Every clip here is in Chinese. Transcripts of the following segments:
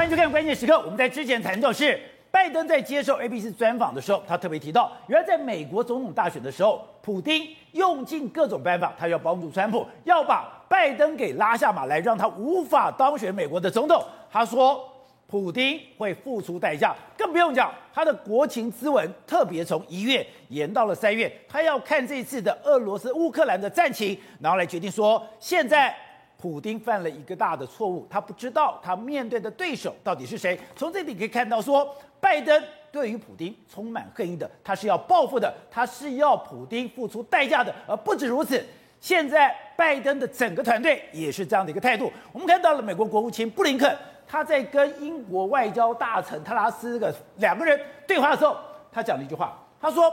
欢迎收看关键时刻。我们在之前谈到是拜登在接受 ABC 专访的时候，他特别提到，原来在美国总统大选的时候，普丁用尽各种办法，他要帮助川普，要把拜登给拉下马来，让他无法当选美国的总统。他说，普丁会付出代价，更不用讲他的国情咨文，特别从一月延到了三月，他要看这次的俄罗斯乌克兰的战情，然后来决定说现在。普丁犯了一个大的错误，他不知道他面对的对手到底是谁。从这里可以看到说，拜登对于普丁充满恨意的，他是要报复的，他是要普丁付出代价的。而不止如此，现在拜登的整个团队也是这样的一个态度。我们看到了美国国务卿布林肯，他在跟英国外交大臣特拉斯的两个人对话的时候，他讲了一句话，他说：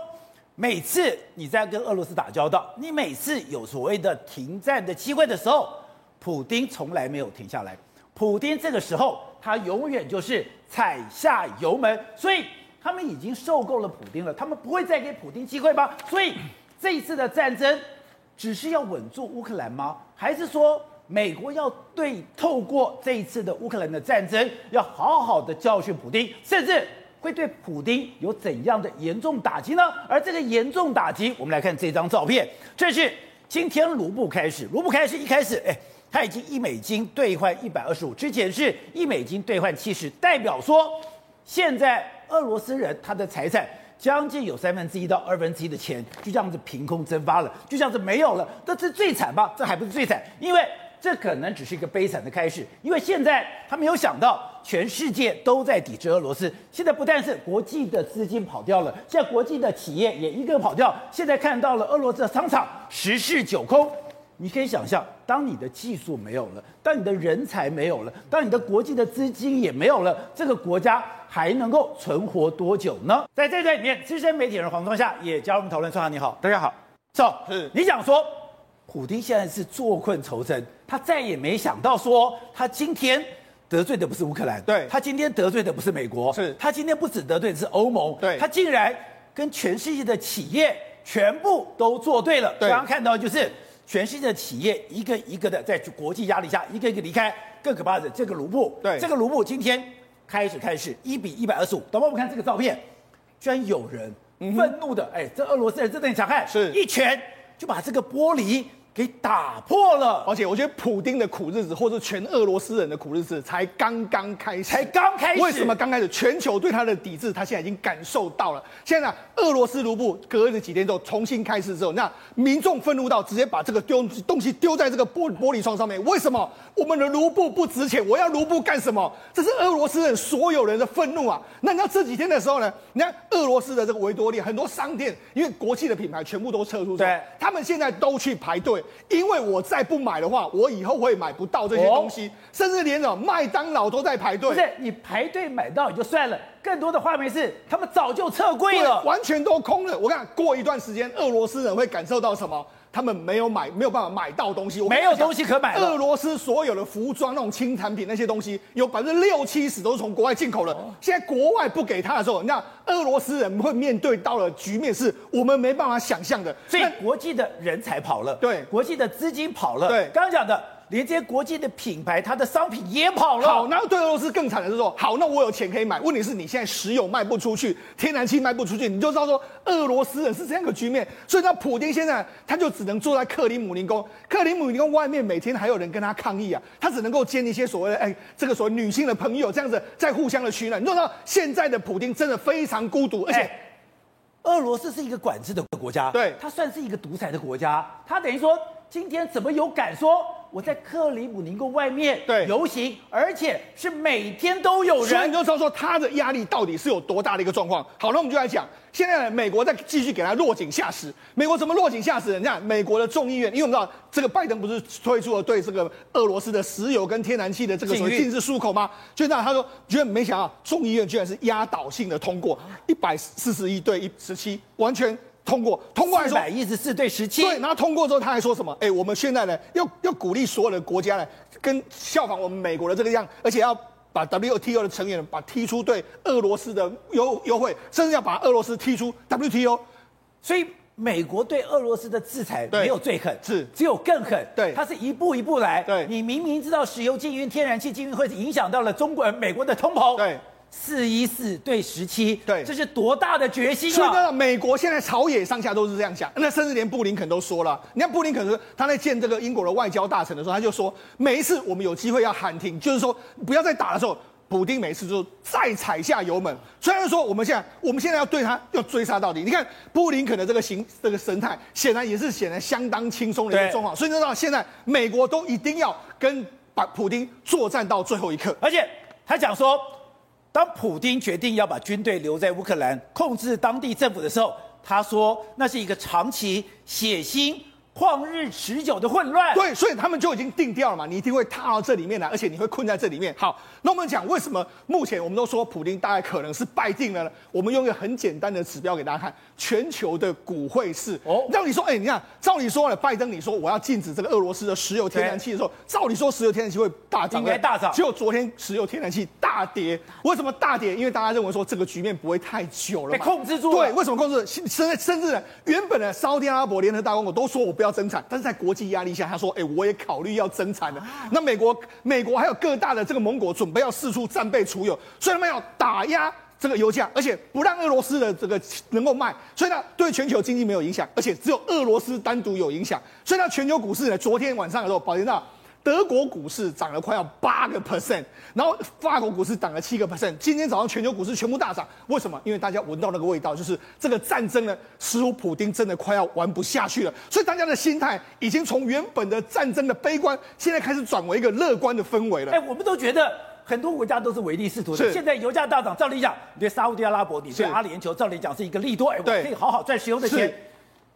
每次你在跟俄罗斯打交道，你每次有所谓的停战的机会的时候。普丁从来没有停下来，普丁这个时候他永远就是踩下油门，所以他们已经受够了普丁了，他们不会再给普丁机会吗？所以这一次的战争只是要稳住乌克兰吗？还是说美国要对透过这一次的乌克兰的战争，要好好的教训普丁，甚至会对普丁有怎样的严重打击呢？而这个严重打击，我们来看这张照片，这是今天卢布开始，卢布开始一开始，哎。他已经一美金兑换一百二十五，之前是一美金兑换七十，代表说现在俄罗斯人他的财产将近有三分之一到二分之一的钱就这样子凭空蒸发了，就这样子没有了。这是最惨吧？这还不是最惨，因为这可能只是一个悲惨的开始。因为现在他没有想到全世界都在抵制俄罗斯，现在不但是国际的资金跑掉了，现在国际的企业也一个跑掉。现在看到了俄罗斯的商场十室九空。你可以想象，当你的技术没有了，当你的人才没有了，当你的国际的资金也没有了，这个国家还能够存活多久呢？在这段里面，资深媒体人黄宗夏也加入我们讨论。创夏你好，大家好。So, 是你想说，普丁现在是坐困愁城，他再也没想到说，他今天得罪的不是乌克兰，对，他今天得罪的不是美国，是他今天不止得罪的是欧盟，对，他竟然跟全世界的企业全部都做对了。刚刚看到就是。全世界的企业一个一个的在国际压力下一个一个离开，更可怕的这个卢布，对，这个卢布今天开始开始一比一百二十五。等会我们看这个照片，居然有人愤怒的，哎、嗯，这俄罗斯人真的很强悍，是一拳就把这个玻璃。给打破了，而且我觉得普丁的苦日子，或者全俄罗斯人的苦日子才刚刚开始，才刚开始。为什么刚开始？全球对他的抵制，他现在已经感受到了。现在俄罗斯卢布隔了几天之后重新开始之后，那民众愤怒到直接把这个丢东西丢在这个玻玻璃窗上面。为什么我们的卢布不值钱？我要卢布干什么？这是俄罗斯人所有人的愤怒啊！那你知道这几天的时候呢？你看俄罗斯的这个维多利亚很多商店，因为国际的品牌全部都撤出，对，他们现在都去排队。因为我再不买的话，我以后会买不到这些东西，哦、甚至连哦麦当劳都在排队。不是你排队买到也就算了，更多的画面是他们早就撤柜了，完全都空了。我看过一段时间，俄罗斯人会感受到什么？他们没有买，没有办法买到东西，没有东西可买。俄罗斯所有的服装那种轻产品那些东西，有百分之六七十都是从国外进口的。现在国外不给他的时候，那俄罗斯人会面对到的局面是我们没办法想象的。所以国际的人才跑了，对，国际的资金跑了，对，刚刚讲的。连这些国际的品牌，它的商品也跑了。好，那对俄罗斯更惨的是说，好，那我有钱可以买。问题是你现在石油卖不出去，天然气卖不出去，你就知道说俄罗斯人是这样个局面。所以，那普京现在他就只能坐在克里姆林宫，克里姆林宫外面每天还有人跟他抗议啊，他只能够见一些所谓的哎，这个所谓女性的朋友，这样子在互相的取暖。你知道现在的普京真的非常孤独，而且俄罗斯是一个管制的国家，对，它算是一个独裁的国家，它等于说今天怎么有敢说？我在克里姆林宫外面游行，而且是每天都有人，所以你就知道说他的压力到底是有多大的一个状况。好，那我们就来讲，现在美国在继续给他落井下石。美国怎么落井下石？你看，美国的众议院，因为我们知道这个拜登不是推出了对这个俄罗斯的石油跟天然气的这个所谓禁止出口吗？就那他说，居然没想到众议院居然是压倒性的通过，一百四十一对一十七，完全。通过，通过来说，一百一十四对十七。对，然后通过之后，他还说什么？哎、欸，我们现在呢，要要鼓励所有的国家呢，跟效仿我们美国的这个样，而且要把 WTO 的成员把踢出对俄罗斯的优优惠，甚至要把俄罗斯踢出 WTO。所以美国对俄罗斯的制裁没有最狠，是只有更狠。对，它是一步一步来。对，你明明知道石油禁运、天然气禁运会影响到了中国人、美国的通膨。对。四一四对十七，对，这是多大的决心啊！所以呢，美国现在朝野上下都是这样想，那甚至连布林肯都说了，你看布林肯说他在见这个英国的外交大臣的时候，他就说，每一次我们有机会要喊停，就是说不要再打的时候，普丁每次就再踩下油门。虽然说我们现在我们现在要对他要追杀到底，你看布林肯的这个形这个神态，显然也是显得相当轻松的一个状况。所以你知道现在美国都一定要跟把普丁作战到最后一刻，而且他讲说。当普京决定要把军队留在乌克兰，控制当地政府的时候，他说那是一个长期血腥。旷日持久的混乱，对，所以他们就已经定调了嘛，你一定会踏到这里面来，而且你会困在这里面。好，那我们讲为什么目前我们都说普丁大概可能是败定了呢？我们用一个很简单的指标给大家看，全球的股汇市。哦，照理说，哎，你看，照理说呢，拜登你说我要禁止这个俄罗斯的石油天然气的时候，照理说石油天然气会大涨，应该大涨。结果昨天石油天然气大跌，为什么大跌？因为大家认为说这个局面不会太久了，被控制住了。对，为什么控制？甚至甚至呢原本的沙特阿拉伯联合大公国都说我不要。要增产，但是在国际压力下，他说：“哎、欸，我也考虑要增产了。啊”那美国、美国还有各大的这个盟国准备要四处战备储油，所以他们要打压这个油价，而且不让俄罗斯的这个能够卖，所以呢，对全球经济没有影响，而且只有俄罗斯单独有影响。所以呢，全球股市呢，昨天晚上的时候，保监到。德国股市涨了快要八个 percent，然后法国股市涨了七个 percent。今天早上全球股市全部大涨，为什么？因为大家闻到那个味道，就是这个战争呢，似乎普丁真的快要玩不下去了。所以大家的心态已经从原本的战争的悲观，现在开始转为一个乐观的氛围了。哎，我们都觉得很多国家都是唯利是图的。是。现在油价大涨，照理讲，你对沙乌地阿拉伯，你对阿联酋，照理讲是一个利多，哎，我可以好好赚石油的钱。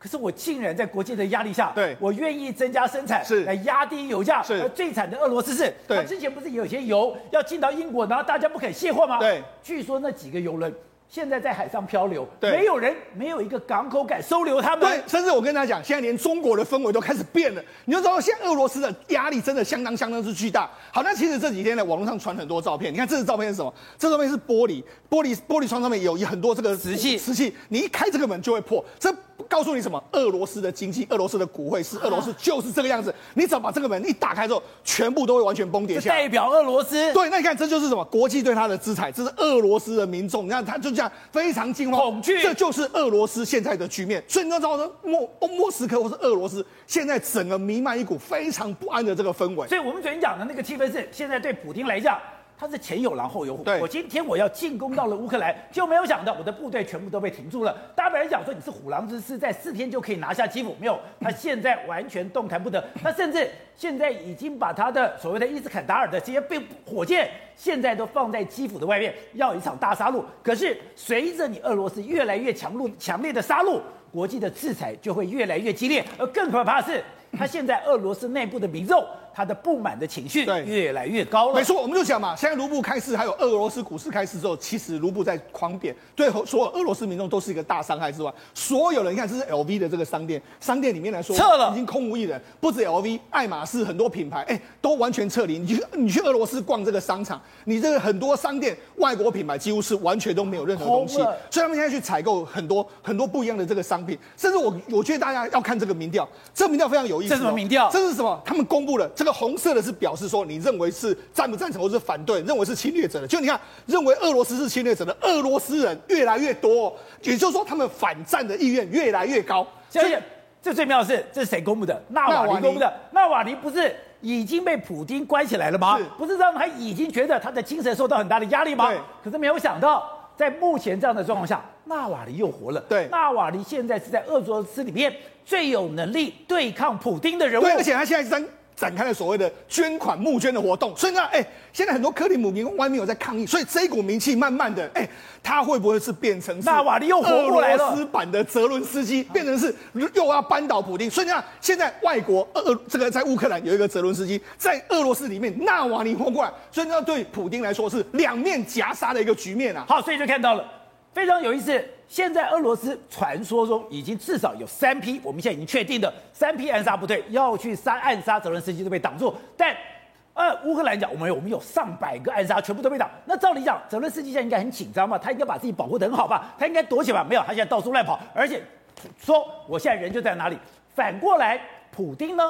可是我竟然在国际的压力下，对，我愿意增加生产，是来压低油价。是，而最惨的俄罗斯是，对，他之前不是有些油要进到英国，然后大家不肯卸货吗？对，据说那几个油轮。现在在海上漂流，对，没有人，没有一个港口敢收留他们。对，甚至我跟大家讲，现在连中国的氛围都开始变了。你就知道，现在俄罗斯的压力真的相当相当之巨大。好，那其实这几天呢，网络上传很多照片。你看，这支照片是什么？这照片是玻璃，玻璃玻璃窗上面有很多这个瓷器，瓷器。你一开这个门就会破。这告诉你什么？俄罗斯的经济，俄罗斯的股汇是俄罗斯就是这个样子。你只要把这个门一打开之后，全部都会完全崩跌下来。代表俄罗斯。对，那你看，这就是什么？国际对他的制裁，这是俄罗斯的民众。你看，他就这样非常惊慌。恐惧，这就是俄罗斯现在的局面。所以你知道，莫莫斯科或是俄罗斯，现在整个弥漫一股非常不安的这个氛围。所以我们昨天讲的那个气氛是，现在对普京来讲。他是前有狼后有虎。对，我今天我要进攻到了乌克兰，就没有想到我的部队全部都被停住了。大家本来讲说你是虎狼之师，在四天就可以拿下基辅，没有，他现在完全动弹不得。他甚至现在已经把他的所谓的伊斯坎达尔的这些被火箭，现在都放在基辅的外面，要一场大杀戮。可是随着你俄罗斯越来越强怒强烈的杀戮，国际的制裁就会越来越激烈。而更可怕的是，他现在俄罗斯内部的民众。他的不满的情绪越来越高了。没错，我们就讲嘛，现在卢布开市，还有俄罗斯股市开市之后，其实卢布在狂贬，对所有俄罗斯民众都是一个大伤害之外，所有人你看，这是 LV 的这个商店，商店里面来说撤了，已经空无一人。不止 LV，爱马仕很多品牌，哎，都完全撤离。你去你去俄罗斯逛这个商场，你这个很多商店，外国品牌几乎是完全都没有任何东西。所以他们现在去采购很多很多不一样的这个商品，甚至我我觉得大家要看这个民调，这个民调非常有意思。这是什么民调？这是什么？他们公布了。这个红色的是表示说，你认为是赞不赞成，或是反对，认为是侵略者的。就你看，认为俄罗斯是侵略者的俄罗斯人越来越多，也就是说，他们反战的意愿越来越高。所以，这最妙的是，这是谁公布的？纳瓦尼公布的。纳瓦尼不是已经被普京关起来了吗？不是让他已经觉得他的精神受到很大的压力吗？可是没有想到，在目前这样的状况下，纳瓦尼又活了。对，纳瓦尼现在是在俄罗斯里面最有能力对抗普丁的人物。对，而且他现在是。展开了所谓的捐款募捐的活动，所以呢，哎，现在很多克里姆林宫外面有在抗议，所以这一股名气慢慢的，哎，他会不会是变成纳瓦尼又活过来了？俄罗斯版的泽伦斯基，变成是又要扳倒普丁。所以你看，现在外国俄这个在乌克兰有一个泽伦斯基，在俄罗斯里面纳瓦尼活过来，所以呢，对普丁来说是两面夹杀的一个局面啊。好，所以就看到了非常有意思。现在俄罗斯传说中已经至少有三批，我们现在已经确定的三批暗杀部队要去杀暗杀泽伦斯基都被挡住，但呃乌克兰讲我们有我们有上百个暗杀全部都被挡，那照理讲泽伦斯基现在应该很紧张嘛，他应该把自己保护得很好吧，他应该躲起来，没有，他现在到处乱跑，而且说我现在人就在哪里。反过来，普丁呢？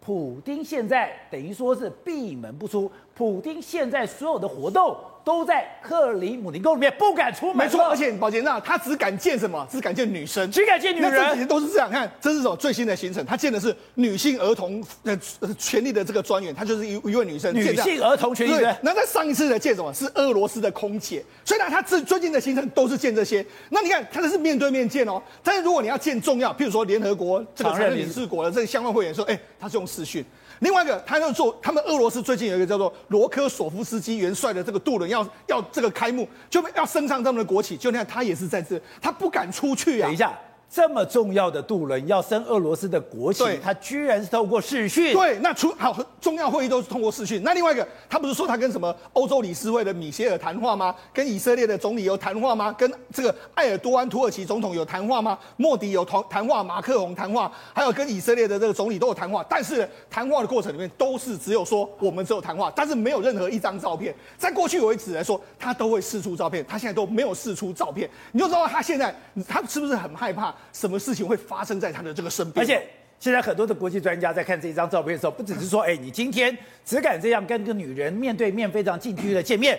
普丁现在等于说是闭门不出，普丁现在所有的活动。都在克里姆林宫里面，不敢出门。没错，而且宝杰那他只敢见什么？只敢见女生，只敢见女人。那这几天都是这样。看，这是什么最新的行程？他见的是女性儿童呃权利的这个专员，他就是一一位女生。女性儿童权利专员。那在上一次的见什么？是俄罗斯的空姐。所以呢，他最最近的行程都是见这些。那你看，他这是面对面见哦。但是如果你要见重要，譬如说联合国这个常任理事国的这个相关会员说，哎，他是用视讯。另外一个，他要做，他们俄罗斯最近有一个叫做罗科索夫斯基元帅的这个渡轮要要这个开幕，就要升上他们的国旗，就那样，他也是在这，他不敢出去啊。等一下。这么重要的渡轮要升俄罗斯的国旗，他居然是透过视讯。对，那除好重要会议都是通过视讯。那另外一个，他不是说他跟什么欧洲理事会的米歇尔谈话吗？跟以色列的总理有谈话吗？跟这个埃尔多安土耳其总统有谈话吗？莫迪有谈谈话，马克宏谈话，还有跟以色列的这个总理都有谈话。但是谈话的过程里面都是只有说我们只有谈话，但是没有任何一张照片。在过去为止来说，他都会释出照片，他现在都没有释出照片，你就知道他现在他是不是很害怕？什么事情会发生在他的这个身边？而且现在很多的国际专家在看这一张照片的时候，不只是说，哎，你今天只敢这样跟一个女人面对面非常近距离的见面，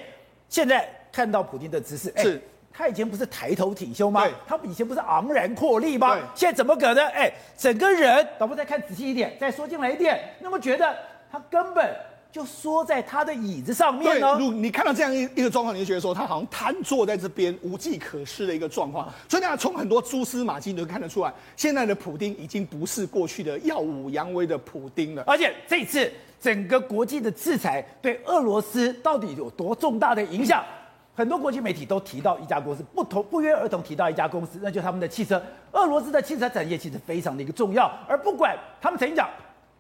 现在看到普京的姿势，哎，是他以前不是抬头挺胸吗？他以前不是昂然阔立吗？现在怎么可能？哎，整个人，导播再看仔细一点，再说进来一点，那么觉得他根本。就缩在他的椅子上面呢。对，你看到这样一一个状况，你就觉得说他好像瘫坐在这边，无计可施的一个状况。所以大家从很多蛛丝马迹你都看得出来，现在的普丁已经不是过去的耀武扬威的普丁了。而且这次整个国际的制裁对俄罗斯到底有多重大的影响？很多国际媒体都提到一家公司，不同不约而同提到一家公司，那就是他们的汽车。俄罗斯的汽车产业其实非常的一个重要，而不管他们曾经讲。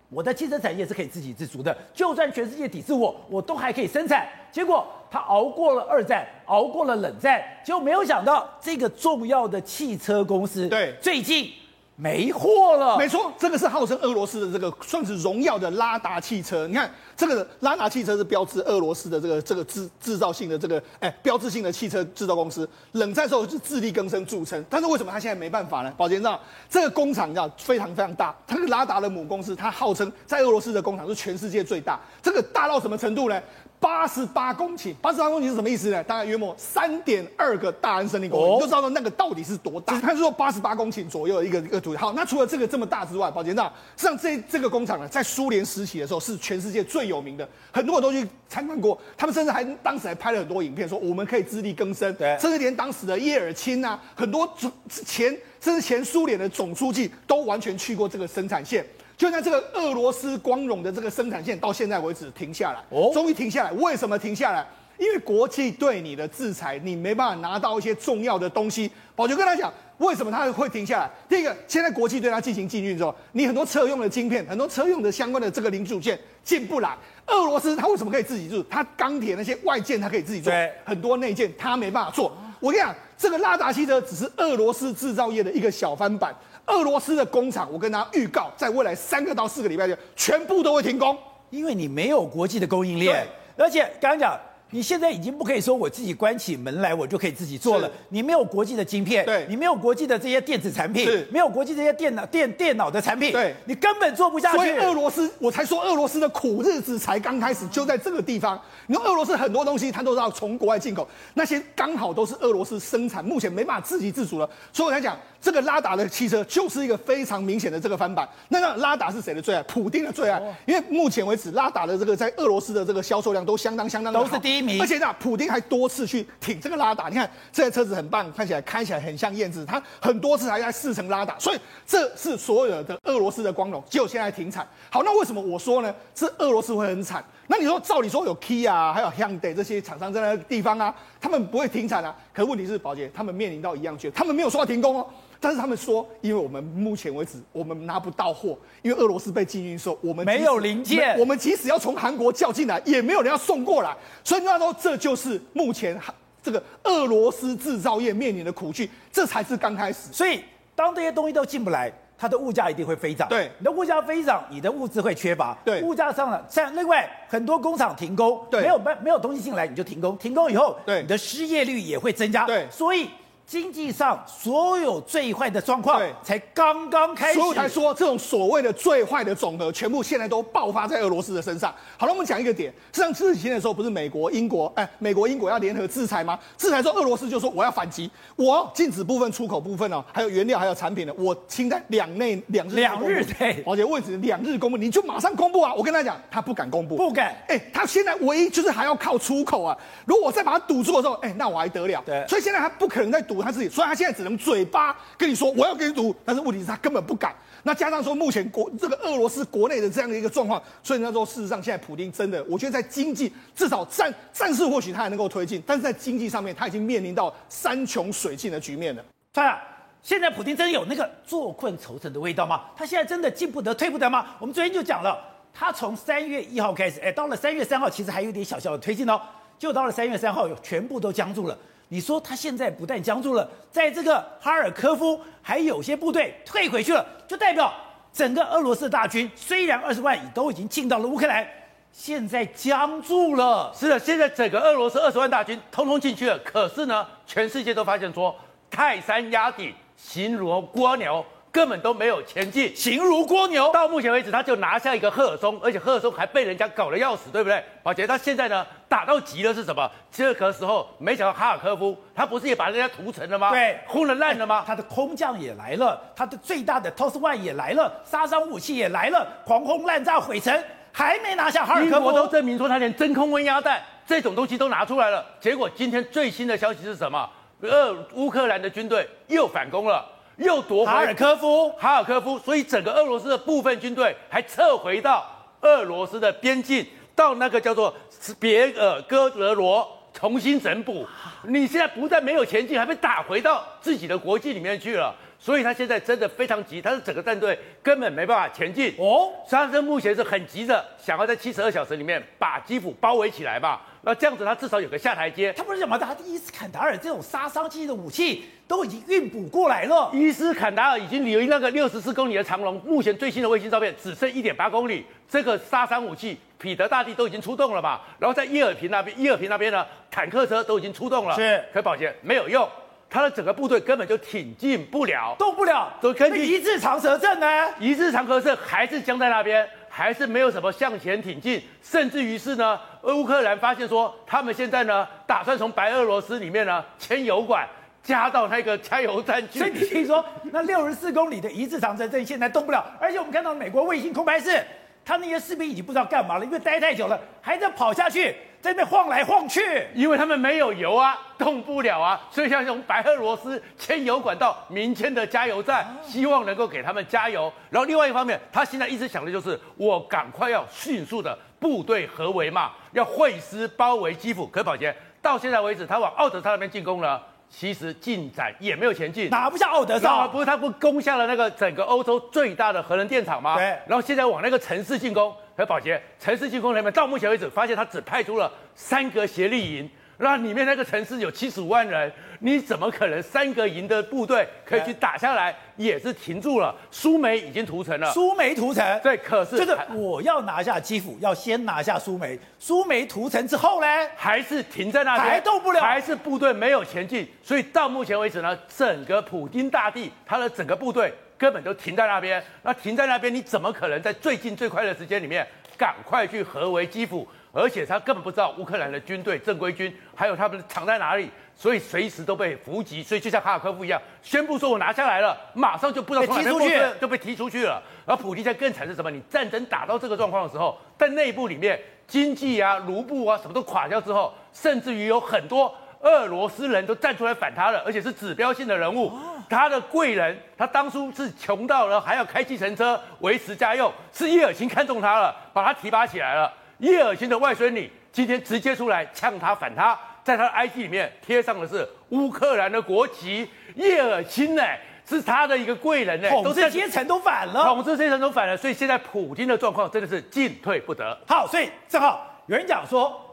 我的汽车产业是可以自给自足的，就算全世界抵制我，我都还可以生产。结果他熬过了二战，熬过了冷战，结果没有想到这个重要的汽车公司，对，最近。没货了，没错，这个是号称俄罗斯的这个算是荣耀的拉达汽车。你看，这个拉达汽车是标志俄罗斯的这个这个制制造性的这个哎标志性的汽车制造公司。冷战时候是自力更生著称，但是为什么他现在没办法呢？宝杰知道，这个工厂你知道非常非常大，它是拉达的母公司，它号称在俄罗斯的工厂是全世界最大。这个大到什么程度呢？八十八公顷，八十八公顷是什么意思呢？大概约莫三点二个大安森林公园，你就知道那个到底是多大。他是说八十八公顷左右的一个一个土地。好，那除了这个这么大之外，宝杰那实际上这这个工厂呢，在苏联时期的时候是全世界最有名的，很多人都去参观过。他们甚至还当时还拍了很多影片，说我们可以自力更生。对，甚至连当时的叶尔钦啊，很多前甚至前苏联的总书记都完全去过这个生产线。就像这个俄罗斯光荣的这个生产线，到现在为止停下来，哦，终于停下来。为什么停下来？因为国际对你的制裁，你没办法拿到一些重要的东西。宝杰跟他讲，为什么他会停下来？第一个，现在国际对他进行禁运之后，你很多车用的晶片，很多车用的相关的这个零组件进不来。俄罗斯他为什么可以自己做？他钢铁那些外件他可以自己做，很多内件他没办法做。我跟你讲，这个拉达汽车只是俄罗斯制造业的一个小翻版。俄罗斯的工厂，我跟他预告，在未来三个到四个礼拜就，全部都会停工，因为你没有国际的供应链，而且刚刚讲。你现在已经不可以说我自己关起门来，我就可以自己做了。你没有国际的晶片，对，你没有国际的这些电子产品，是，没有国际这些电脑电电脑的产品，对，你根本做不下去。所以俄罗斯，我才说俄罗斯的苦日子才刚开始，就在这个地方。你说俄罗斯很多东西，它都是要从国外进口，那些刚好都是俄罗斯生产，目前没办法自给自足了。所以我才讲，这个拉达的汽车就是一个非常明显的这个翻版。那个拉达是谁的最爱？普丁的最爱，因为目前为止，拉达的这个在俄罗斯的这个销售量都相当相当的好，都是第一名，而且呢，普。普丁还多次去挺这个拉达，你看这台车子很棒，看起来开起来很像燕子。他很多次还在试乘拉达，所以这是所有的俄罗斯的光荣。结果现在停产。好，那为什么我说呢？是俄罗斯会很惨？那你说照理说有 Kia 啊，还有 Hyundai 这些厂商在那个地方啊，他们不会停产啊？可是问题是，宝洁他们面临到一样，他们没有说要停工哦。但是他们说，因为我们目前为止我们拿不到货，因为俄罗斯被禁运的时候，我们没有零件，我们即使要从韩国叫进来，也没有人要送过来。所以你要说，这就是目前这个俄罗斯制造业面临的苦境，这才是刚开始。所以当这些东西都进不来，它的物价一定会飞涨。对，你的物价飞涨，你的物资会缺乏。对，物价上涨，像另外很多工厂停工，对，没有没没有东西进来，你就停工。停工以后，对，你的失业率也会增加。对，所以。经济上所有最坏的状况才刚刚开始，所以才说这种所谓的最坏的总和，全部现在都爆发在俄罗斯的身上。好了，我们讲一个点，实际上之前的时候不是美国、英国，哎，美国、英国要联合制裁吗？制裁之后，俄罗斯就说我要反击，我禁止部分出口部分哦，还有原料还有产品的，我清在两内两日两日内，而且位置两日公布，你就马上公布啊！我跟他讲，他不敢公布，不敢。哎，他现在唯一就是还要靠出口啊！如果我再把它堵住的时候，哎，那我还得了？对，所以现在他不可能再堵他自己，所以他现在。只能嘴巴跟你说我要给你赌，但是问题是他根本不敢。那加上说目前国这个俄罗斯国内的这样的一个状况，所以他说事实上现在普丁真的，我觉得在经济至少战战事或许他还能够推进，但是在经济上面他已经面临到山穷水尽的局面了。对啊，现在普丁真的有那个坐困愁城的味道吗？他现在真的进不得退不得吗？我们昨天就讲了，他从三月一号开始，哎，到了三月三号其实还有点小小的推进哦，就到了三月三号全部都僵住了。你说他现在不但僵住了，在这个哈尔科夫还有些部队退回去了，就代表整个俄罗斯大军虽然二十万已都已经进到了乌克兰，现在僵住了。是的，现在整个俄罗斯二十万大军通通进去了，可是呢，全世界都发现说泰山压顶，形如蜗牛。根本都没有前进，形如蜗牛。到目前为止，他就拿下一个赫尔松，而且赫尔松还被人家搞得要死，对不对？宝杰，他现在呢打到急了是什么？这个时候没想到哈尔科夫，他不是也把人家屠城了吗？对，轰了烂了吗？他的空降也来了，他的最大的 TOS One 也来了，杀伤武器也来了，狂轰滥炸毁城，还没拿下哈尔科夫。英国都证明说他连真空温压弹这种东西都拿出来了。结果今天最新的消息是什么？呃乌克兰的军队又反攻了。又夺回哈尔科夫，哈尔科夫，所以整个俄罗斯的部分军队还撤回到俄罗斯的边境，到那个叫做别尔哥德罗重新整补。你现在不但没有前进，还被打回到自己的国境里面去了。所以他现在真的非常急，他的整个战队根本没办法前进。哦，沙特目前是很急着想要在七十二小时里面把基辅包围起来吧。那这样子，他至少有个下台阶。他不是讲吗？他的伊斯坎达尔这种杀伤性的武器都已经运补过来了。伊斯坎达尔已经离那个六十四公里的长龙，目前最新的卫星照片只剩一点八公里。这个杀伤武器，彼得大帝都已经出动了嘛？然后在伊尔平那边，伊尔平那边呢，坦克车都已经出动了。是，可宝杰没有用，他的整个部队根本就挺进不了，动不了。都根据一字长蛇阵呢？一字长蛇阵还是僵在那边。还是没有什么向前挺进，甚至于是呢，乌克兰发现说，他们现在呢，打算从白俄罗斯里面呢牵油管加到那个加油站去。所以你听说，那六十四公里的一字长蛇阵现在动不了，而且我们看到美国卫星空白是，他那些士兵已经不知道干嘛了，因为待太久了，还在跑下去。在那晃来晃去，因为他们没有油啊，动不了啊，所以像从白俄罗斯牵油管到民间的加油站，希望能够给他们加油。然后另外一方面，他现在一直想的就是，我赶快要迅速的部队合围嘛，要会师包围基辅。可宝杰到现在为止，他往奥德萨那边进攻了。其实进展也没有前进，拿不下奥德萨，不是他不攻下了那个整个欧洲最大的核能电厂吗？对。然后现在往那个城市进攻，和宝洁城市进攻里面，到目前为止发现他只派出了三个协力营。那里面那个城市有七十五万人，你怎么可能三个营的部队可以去打下来？也是停住了。苏梅已经屠城了，苏梅屠城，对，可是就是我要拿下基辅，要先拿下苏梅。苏梅屠城之后呢，还是停在那边，还动不了，还是部队没有前进。所以到目前为止呢，整个普丁大帝他的整个部队根本都停在那边。那停在那边，你怎么可能在最近最快的时间里面赶快去合围基辅？而且他根本不知道乌克兰的军队正规军还有他们藏在哪里，所以随时都被伏击。所以就像哈尔科夫一样，宣布说我拿下来了，马上就不知道从哪边过去就被踢出去了。而普丁在更惨是什么？你战争打到这个状况的时候，在内部里面经济啊、卢布啊什么都垮掉之后，甚至于有很多俄罗斯人都站出来反他了，而且是指标性的人物。他的贵人，他当初是穷到了还要开计程车维持家用，是叶尔钦看中他了，把他提拔起来了。叶尔钦的外孙女今天直接出来呛他反他，在他的 IG 里面贴上的是乌克兰的国旗。叶尔钦呢，是他的一个贵人呢，统治阶层都反了，统治阶层都反了，所以现在普京的状况真的是进退不得。好，所以正好有人讲说，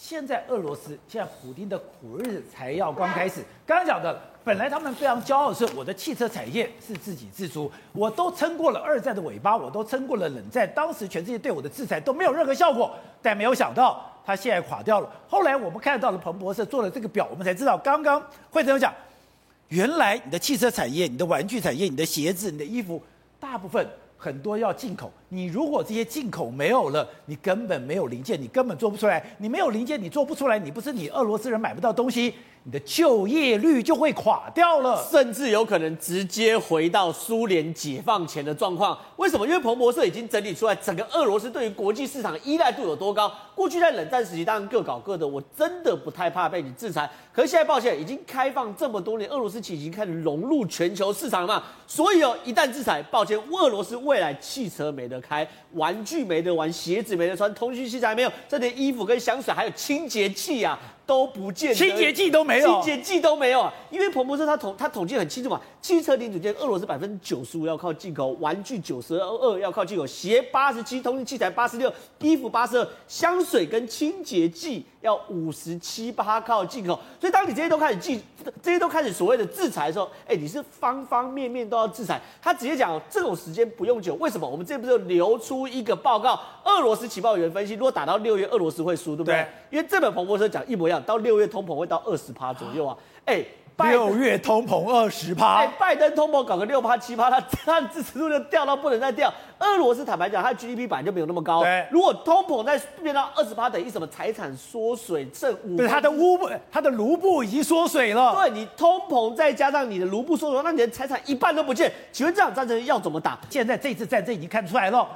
现在俄罗斯现在普丁的苦日子才要刚开始。刚刚讲的。本来他们非常骄傲的是，我的汽车产业是自给自足，我都撑过了二战的尾巴，我都撑过了冷战，当时全世界对我的制裁都没有任何效果，但没有想到他现在垮掉了。后来我们看到了彭博社做了这个表，我们才知道，刚刚惠贞有讲，原来你的汽车产业、你的玩具产业、你的鞋子、你的衣服，大部分很多要进口。你如果这些进口没有了，你根本没有零件，你根本做不出来。你没有零件，你做不出来，你不是你俄罗斯人买不到东西。你的就业率就会垮掉了，甚至有可能直接回到苏联解放前的状况。为什么？因为彭博社已经整理出来，整个俄罗斯对于国际市场依赖度有多高。过去在冷战时期，当然各搞各的，我真的不太怕被你制裁。可是现在抱歉，已经开放这么多年，俄罗斯其实已经开始融入全球市场了嘛。所以哦，一旦制裁，抱歉，俄罗斯未来汽车没得开，玩具没得玩，鞋子没得穿，通讯器材没有，这点衣服跟香水还有清洁剂啊。都不见，清洁剂都没有，清洁剂都没有啊！因为彭博社他统他统计很清楚嘛，汽车零组件俄罗斯百分之九十五要靠进口，玩具九十二要靠进口，鞋八十七，通讯器材八十六，衣服八十二，香水跟清洁剂要五十七八靠进口。所以当你这些都开始进，这些都开始所谓的制裁的时候，哎，你是方方面面都要制裁。他直接讲这种时间不用久，为什么？我们这不是流出一个报告，俄罗斯情报员分析，如果打到六月，俄罗斯会输，对不对？对，因为这本彭博社讲一模一样。到六月通膨会到二十趴左右啊！哎，六月通膨二十趴，哎，拜登通膨搞个六趴七趴，他 他支持度就掉到不能再掉。俄罗斯坦白讲，它的 GDP 本来就没有那么高。对，如果通膨再变到二十趴，等于什么？财产缩水剩五。不是，它的乌布，它的卢布已经缩水了。对，你通膨再加上你的卢布缩水，那你的财产一半都不见。请问这场战争要怎么打？现在这次战争已经看出来了，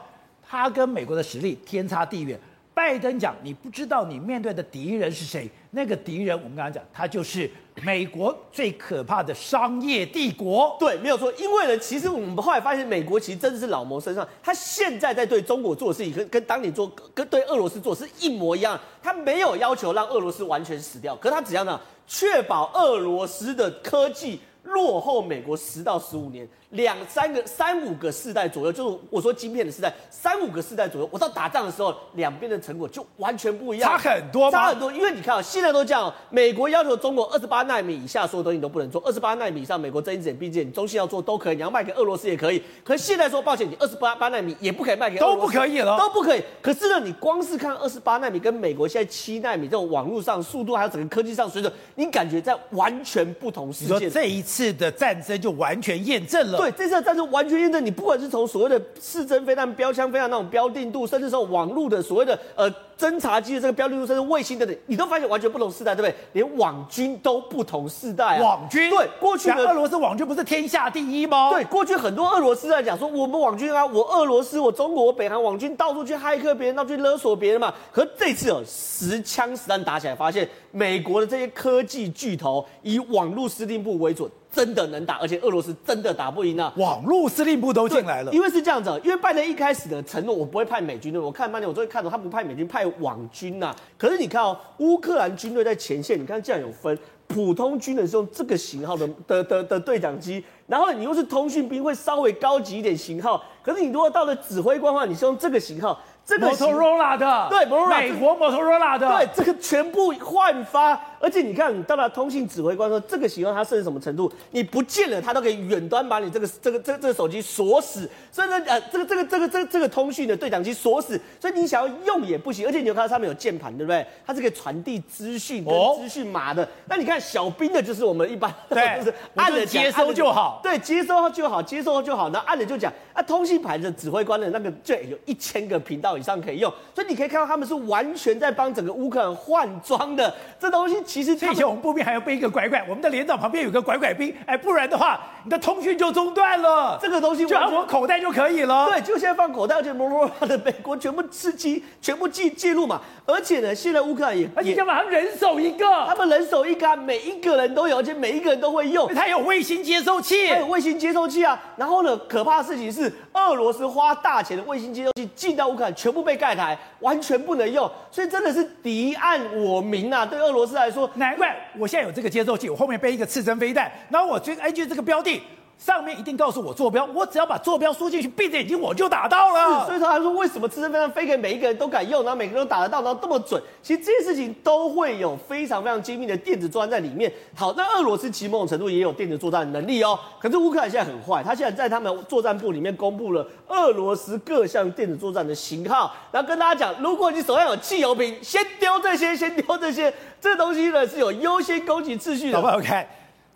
他跟美国的实力天差地远。拜登讲：“你不知道你面对的敌人是谁？那个敌人，我们刚刚讲，他就是美国最可怕的商业帝国。对，没有错。因为呢，其实我们后来发现，美国其实真的是老谋深算。他现在在对中国做的事情，跟跟当年做，跟对俄罗斯做是一模一样。他没有要求让俄罗斯完全死掉，可他只要呢，确保俄罗斯的科技。”落后美国十到十五年，两三个、三五个世代左右，就是我说晶片的世代，三五个世代左右。我到打仗的时候，两边的成果就完全不一样，差很多，差很多。因为你看啊，现在都这样，美国要求中国二十八纳米以下所有东西你都不能做，二十八纳米以上，美国睁一只眼闭一只眼，中芯要做都可以，你要卖给俄罗斯也可以。可是现在说抱歉，你二十八八纳米也不可以卖给俄罗斯，都不可以了，都不可以。可是呢，你光是看二十八纳米跟美国现在七纳米这种网络上速度，还有整个科技上水准，你感觉在完全不同世界。这一次的战争。就完全验证了。对，这次的战争完全验证，你不管是从所谓的刺针飞弹、标枪飞弹那种标定度，甚至说网络的所谓的呃侦察机的这个标定度，甚至卫星的，你都发现完全不同世代，对不对？连网军都不同世代啊。网军对，过去的俄罗斯网军不是天下第一吗？对，过去很多俄罗斯在讲说，我们网军啊，我俄罗斯、我中国、我北韩网军到处去骇客别人，到处去勒索别人嘛。可这次哦，实枪实弹打起来，发现美国的这些科技巨头以网络司令部为准。真的能打，而且俄罗斯真的打不赢啊！网络司令部都进来了，因为是这样子，因为拜登一开始的承诺，我不会派美军的。我看半天，我终于看到他不派美军，派网军呐、啊。可是你看哦，乌克兰军队在前线，你看这样有分，普通军人是用这个型号的的的的对讲机，然后你又是通讯兵，会稍微高级一点型号。可是你如果到了指挥官的话，你是用这个型号。这个 Motorola 的，对，美国 Motorola 的，对，这个全部换发，而且你看，你到了通信指挥官说这个型号它甚至什么程度，你不见了，它都可以远端把你这个这个这个、这个手机锁死，甚至呃这个这个这个这个这个通讯的对讲机锁死，所以你想要用也不行，而且你有看到上面有键盘，对不对？它是可以传递资讯跟资讯码的。哦、那你看小兵的就是我们一般，对，就是按着接收就好，对，接收就好，接收就好，然后按着就讲啊，通信牌的指挥官的那个就有一千个频道。以上可以用，所以你可以看到他们是完全在帮整个乌克兰换装的。这东西其实以前我们步兵还要背一个拐拐，我们的连长旁边有个拐拐兵，哎，不然的话你的通讯就中断了。这个东西就放我口袋就可以了。对，就现在放口袋，而且摩托罗拉的美国全部吃鸡，全部记记录嘛。而且呢，现在乌克兰也，而且干嘛？他们人手一个，他们人手一个，每一个人都有，而且每一个人都会用。他有卫星接收器，他有卫星接收器啊。然后呢，可怕的事情是，俄罗斯花大钱的卫星接收器进到乌克兰，全部被盖台。完全不能用，所以真的是敌暗我明啊！对俄罗斯来说，难怪我现在有这个接收器，我后面背一个刺针飞弹，然后我追根据这个标的。上面一定告诉我坐标，我只要把坐标输进去，闭着眼睛我就打到了。所以说，他说为什么刺针飞弹飞给每一个人都敢用，然后每个人都打得到，然后这么准？其实这些事情都会有非常非常精密的电子作战在里面。好，那俄罗斯其实某种程度也有电子作战的能力哦。可是乌克兰现在很坏，他现在在他们作战部里面公布了俄罗斯各项电子作战的型号，然后跟大家讲，如果你手上有汽油瓶，先丢这些，先丢这些，这东西呢是有优先攻击秩序的。好不好看？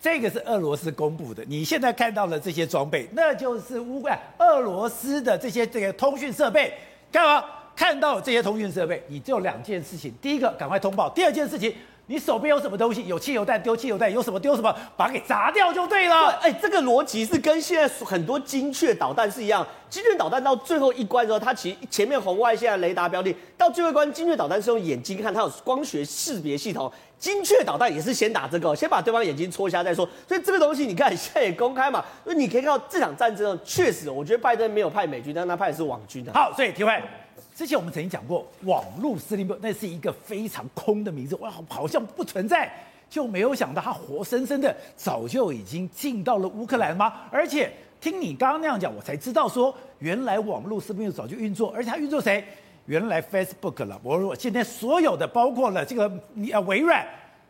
这个是俄罗斯公布的，你现在看到的这些装备，那就是乌克兰俄罗斯的这些这个通讯设备。干嘛？看到这些通讯设备，你只有两件事情：第一个，赶快通报；第二件事情，你手边有什么东西，有汽油弹丢汽油弹，有什么丢什么，把它给砸掉就对了。哎，这个逻辑是跟现在很多精确导弹是一样。精确导弹到最后一关的时候，它其实前面红外线、雷达标定，到最后一关，精确导弹是用眼睛看，它有光学识别系统。精确导弹也是先打这个，先把对方眼睛戳瞎再说。所以这个东西你看现在也公开嘛，所以你可以看到这场战争确实，我觉得拜登没有派美军，但他派的是网军的。好，所以提问，之前我们曾经讲过网络司令部，那是一个非常空的名字，哇，好像不存在，就没有想到他活生生的早就已经进到了乌克兰吗？而且听你刚刚那样讲，我才知道说原来网络司令部早就运作，而且他运作谁？原来 Facebook 了，我我现在所有的包括了这个呃微软，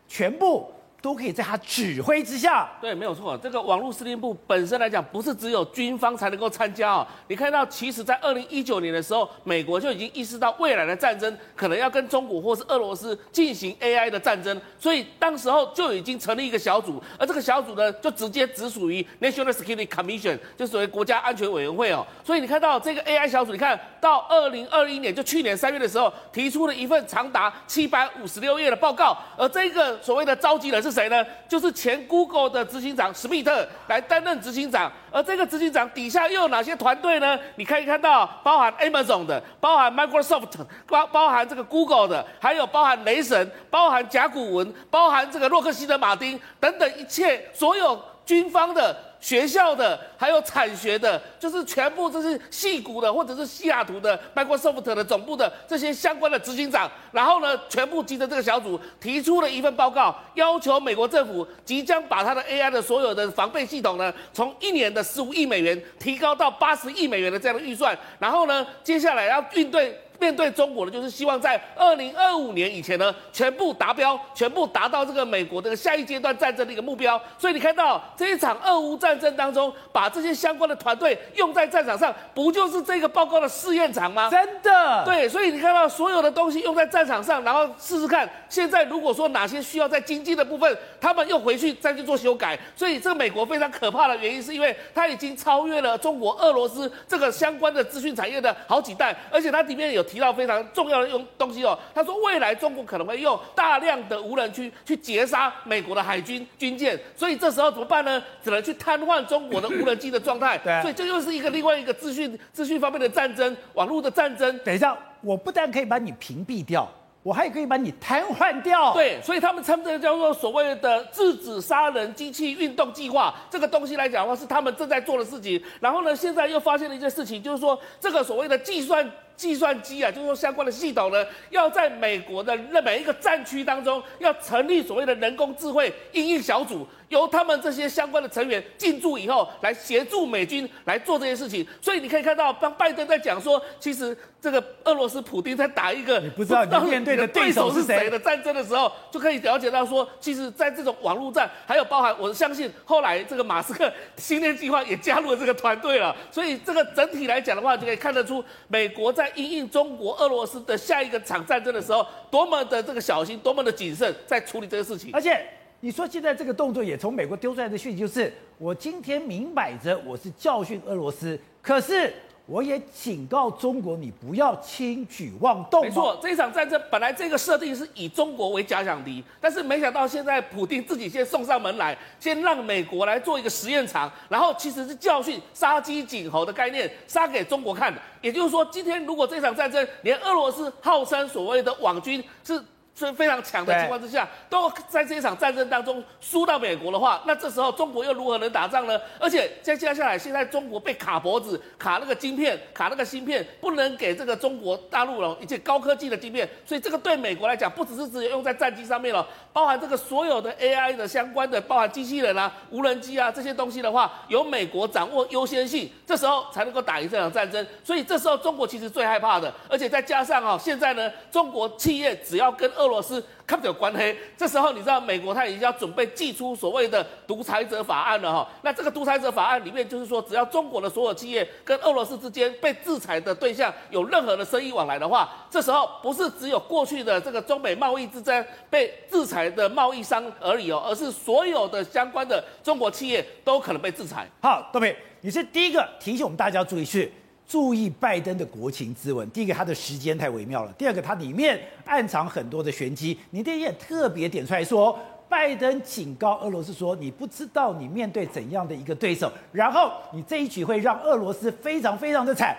全部。都可以在他指挥之下。对，没有错。这个网络司令部本身来讲，不是只有军方才能够参加哦。你看到，其实，在二零一九年的时候，美国就已经意识到未来的战争可能要跟中国或是俄罗斯进行 AI 的战争，所以当时候就已经成立一个小组，而这个小组呢，就直接直属于 National Security Commission，就所谓国家安全委员会哦。所以你看到这个 AI 小组，你看到二零二一年，就去年三月的时候，提出了一份长达七百五十六页的报告，而这个所谓的召集人是。谁呢？就是前 Google 的执行长史密特来担任执行长，而这个执行长底下又有哪些团队呢？你可以看到，包含 Amazon 的，包含 Microsoft，包包含这个 Google 的，还有包含雷神，包含甲骨文，包含这个洛克希德马丁等等一切所有军方的。学校的，还有产学的，就是全部这是矽谷的，或者是西雅图的 Microsoft 的总部的这些相关的执行长，然后呢，全部集成这个小组，提出了一份报告，要求美国政府即将把它的 AI 的所有的防备系统呢，从一年的十五亿美元提高到八十亿美元的这样的预算，然后呢，接下来要应对。面对中国的，就是希望在二零二五年以前呢，全部达标，全部达到这个美国的下一阶段战争的一个目标。所以你看到这一场俄乌战争当中，把这些相关的团队用在战场上，不就是这个报告的试验场吗？真的。对，所以你看到所有的东西用在战场上，然后试试看，现在如果说哪些需要在经济的部分，他们又回去再去做修改。所以这个美国非常可怕的原因，是因为它已经超越了中国、俄罗斯这个相关的资讯产业的好几代，而且它里面有。提到非常重要的用东西哦，他说未来中国可能会用大量的无人区去截杀美国的海军军舰，所以这时候怎么办呢？只能去瘫痪中国的无人机的状态。对，所以这又是一个另外一个资讯资讯方面的战争，网络的战争。等一下，我不但可以把你屏蔽掉，我还可以把你瘫痪掉。对，所以他们称这个叫做所谓的制止杀人机器运动计划，这个东西来讲的话是他们正在做的事情。然后呢，现在又发现了一件事情，就是说这个所谓的计算。计算机啊，就是说相关的系统呢，要在美国的每一个战区当中，要成立所谓的人工智慧应用小组。由他们这些相关的成员进驻以后，来协助美军来做这些事情。所以你可以看到，当拜登在讲说，其实这个俄罗斯普丁在打一个你不知道你面对的对手是谁的战争的时候，就可以了解到说，其实在这种网络战，还有包含我相信后来这个马斯克星链计划也加入了这个团队了。所以这个整体来讲的话，就可以看得出美国在因应中国、俄罗斯的下一个场战争的时候，多么的这个小心，多么的谨慎，在处理这个事情，而且。你说现在这个动作也从美国丢出来的讯息，就是我今天明摆着我是教训俄罗斯，可是我也警告中国，你不要轻举妄动。没错，这场战争本来这个设定是以中国为假想敌，但是没想到现在普丁自己先送上门来，先让美国来做一个实验场，然后其实是教训杀鸡儆猴的概念，杀给中国看的。也就是说，今天如果这场战争连俄罗斯号称所谓的网军是。是非常强的情况之下，都在这一场战争当中输到美国的话，那这时候中国又如何能打仗呢？而且再接下来，现在中国被卡脖子，卡那个晶片，卡那个芯片，不能给这个中国大陆了一些高科技的晶片，所以这个对美国来讲，不只是只有用在战机上面了，包含这个所有的 AI 的相关的，包含机器人啊、无人机啊这些东西的话，由美国掌握优先性，这时候才能够打赢这场战争。所以这时候中国其实最害怕的，而且再加上啊，现在呢，中国企业只要跟俄俄罗斯看不关黑。这时候你知道美国他已经要准备祭出所谓的独裁者法案了哈。那这个独裁者法案里面就是说，只要中国的所有企业跟俄罗斯之间被制裁的对象有任何的生意往来的话，这时候不是只有过去的这个中美贸易之争被制裁的贸易商而已哦，而是所有的相关的中国企业都可能被制裁。好，各位，你是第一个提醒我们大家注意是。注意拜登的国情咨文，第一个他的时间太微妙了，第二个他里面暗藏很多的玄机。你这也特别点出来说，拜登警告俄罗斯说，你不知道你面对怎样的一个对手，然后你这一举会让俄罗斯非常非常的惨。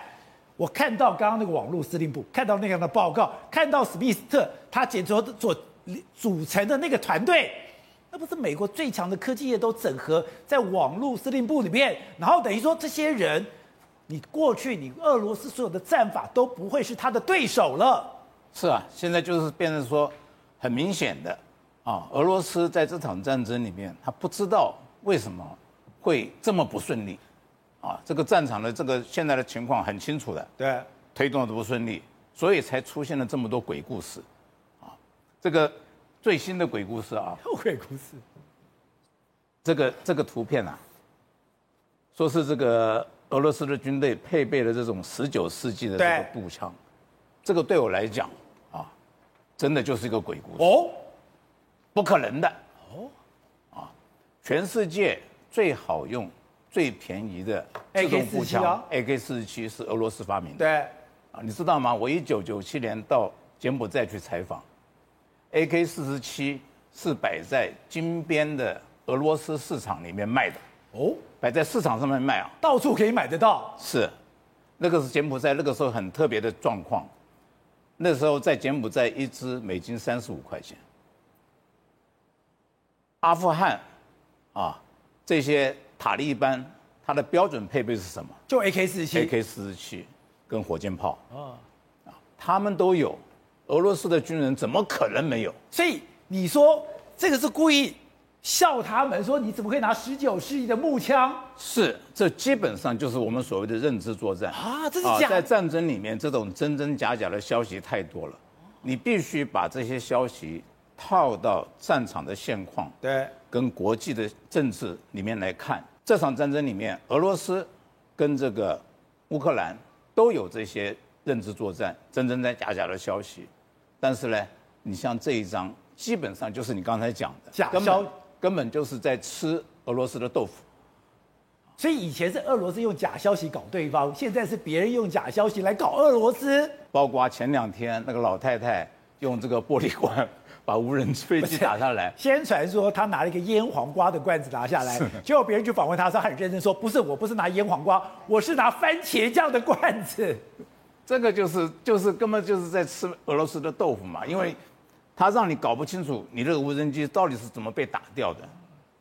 我看到刚刚那个网络司令部，看到那样的报告，看到史密斯特他简直所组成的那个团队，那不是美国最强的科技业都整合在网络司令部里面，然后等于说这些人。你过去，你俄罗斯所有的战法都不会是他的对手了。是啊，现在就是变成说，很明显的啊，俄罗斯在这场战争里面，他不知道为什么会这么不顺利，啊，这个战场的这个现在的情况很清楚的，对，推动的不顺利，所以才出现了这么多鬼故事，啊，这个最新的鬼故事啊，鬼故事，这个这个图片啊，说是这个。俄罗斯的军队配备了这种十九世纪的这个步枪，这个对我来讲啊，真的就是一个鬼故事哦，不可能的哦，啊，全世界最好用、最便宜的自动步枪，AK 四十七是俄罗斯发明的。对，啊，你知道吗？我一九九七年到柬埔寨去采访，AK 四十七是摆在金边的俄罗斯市场里面卖的。哦。摆在市场上面卖啊，到处可以买得到。是，那个是柬埔寨那个时候很特别的状况。那时候在柬埔寨一支美金三十五块钱。阿富汗，啊，这些塔利班，它的标准配备是什么？就 AK 四十七。AK 四十七跟火箭炮。啊，啊，他们都有。俄罗斯的军人怎么可能没有？所以你说这个是故意？笑他们说：“你怎么可以拿十九世纪的木枪？”是，这基本上就是我们所谓的认知作战啊！这是假的。在战争里面，这种真真假假的消息太多了，你必须把这些消息套到战场的现况，对，跟国际的政治里面来看。这场战争里面，俄罗斯跟这个乌克兰都有这些认知作战、真真假假的消息，但是呢，你像这一张，基本上就是你刚才讲的假消。根本就是在吃俄罗斯的豆腐，所以以前是俄罗斯用假消息搞对方，现在是别人用假消息来搞俄罗斯。包括前两天那个老太太用这个玻璃罐把无人飞机打下来，先传说她拿了一个腌黄瓜的罐子拿下来，结果别人去访问她，说很认真说不是，我不是拿腌黄瓜，我是拿番茄酱的罐子。这个就是就是根本就是在吃俄罗斯的豆腐嘛，因为。他让你搞不清楚你这个无人机到底是怎么被打掉的，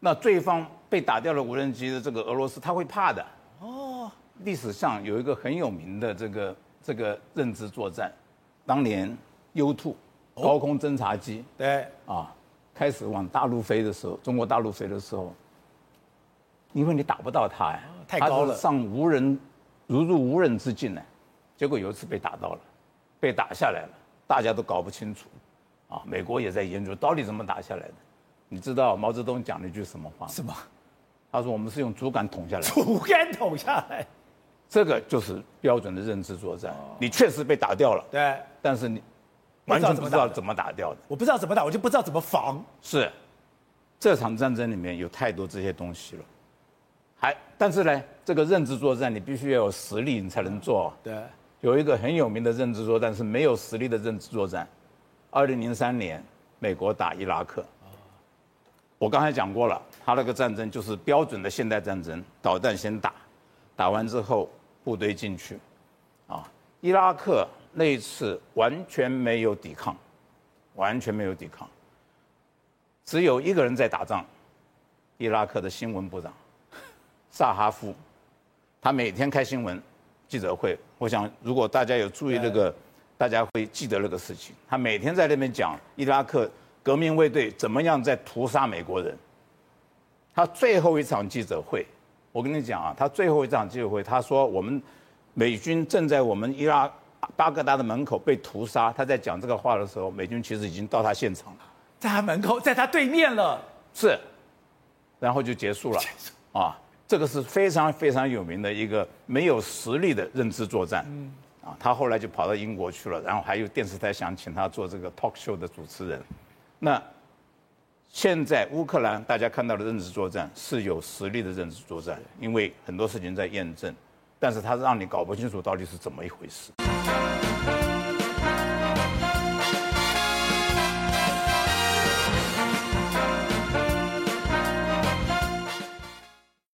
那对方被打掉了无人机的这个俄罗斯他会怕的。哦。历史上有一个很有名的这个这个认知作战，当年 U2 高空侦察机对。啊开始往大陆飞的时候，中国大陆飞的时候，因为你打不到它哎，太高了，上无人如入无人之境呢，结果有一次被打到了，被打下来了，大家都搞不清楚。啊，美国也在研究到底怎么打下来的。你知道毛泽东讲了一句什么话？什么？他说我们是用竹竿捅下来。竹竿捅下来，这个就是标准的认知作战。你确实被打掉了，对，但是你完全不知道怎么打掉的。我不知道怎么打，我就不知道怎么防。是，这场战争里面有太多这些东西了。还，但是呢，这个认知作战你必须要有实力，你才能做。对，有一个很有名的认知作战是没有实力的认知作战。二零零三年，美国打伊拉克。我刚才讲过了，他那个战争就是标准的现代战争，导弹先打，打完之后部队进去，啊，伊拉克那一次完全没有抵抗，完全没有抵抗，只有一个人在打仗，伊拉克的新闻部长，萨哈夫，他每天开新闻记者会，我想如果大家有注意那个。大家会记得那个事情。他每天在那边讲伊拉克革命卫队怎么样在屠杀美国人。他最后一场记者会，我跟你讲啊，他最后一场记者会，他说我们美军正在我们伊拉巴格达的门口被屠杀，他在讲这个话的时候，美军其实已经到他现场了，在他门口，在他对面了。是，然后就结束了。啊，这个是非常非常有名的一个没有实力的认知作战。嗯，啊，他后来就跑到英国去了，然后还有电视台想请他做这个 talk show 的主持人。那现在乌克兰大家看到的认知作战是有实力的认知作战，因为很多事情在验证。但是他让你搞不清楚到底是怎么一回事。